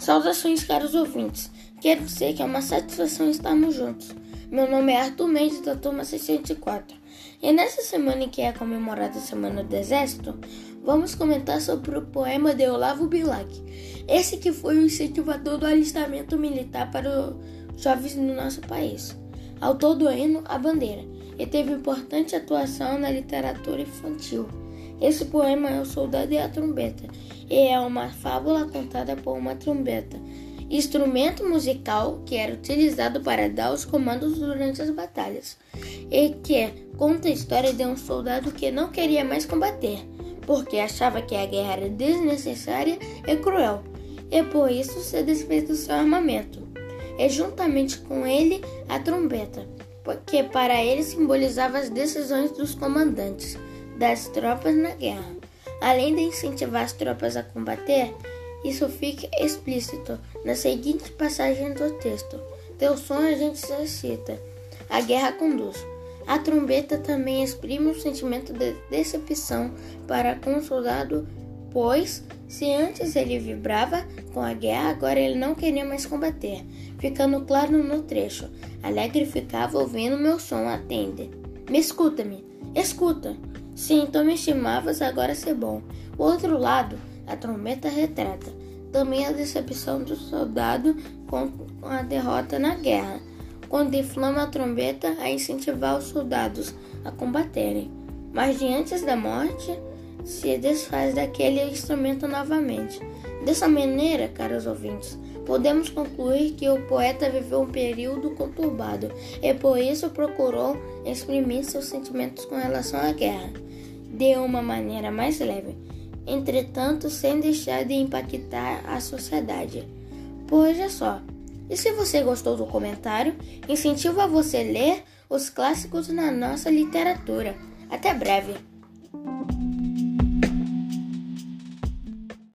Saudações, caros ouvintes. Quero dizer que é uma satisfação estarmos juntos. Meu nome é Arthur Mendes, da turma 604. E nessa semana em que é comemorada a Semana do Exército, vamos comentar sobre o poema de Olavo Bilac. Esse que foi o incentivador do alistamento militar para os jovens no nosso país. Autor do hino A Bandeira, e teve importante atuação na literatura infantil. Esse poema é O Soldado e a Trombeta, e é uma fábula contada por uma trombeta, instrumento musical que era utilizado para dar os comandos durante as batalhas, e que conta a história de um soldado que não queria mais combater, porque achava que a guerra era desnecessária e cruel, e por isso se desfez do seu armamento, e juntamente com ele a trombeta, que para ele simbolizava as decisões dos comandantes das tropas na guerra. Além de incentivar as tropas a combater, isso fica explícito na seguinte passagem do texto. Teu som a gente se cita. A guerra conduz. A trombeta também exprime o sentimento de decepção para com o soldado, pois se antes ele vibrava com a guerra, agora ele não queria mais combater. Ficando claro no trecho. Alegre ficava ouvindo meu som, atende. Me escuta-me, escuta. Se então me estimavas, agora ser bom. O outro lado, a trombeta retrata também a decepção do soldado com a derrota na guerra, quando inflama a trombeta a incentivar os soldados a combaterem. Mas diante da morte, se desfaz daquele instrumento novamente. Dessa maneira, caros ouvintes, podemos concluir que o poeta viveu um período conturbado e por isso procurou exprimir seus sentimentos com relação à guerra de uma maneira mais leve, entretanto sem deixar de impactar a sociedade. Pois é só. E se você gostou do comentário, incentivo a você ler os clássicos na nossa literatura. Até breve!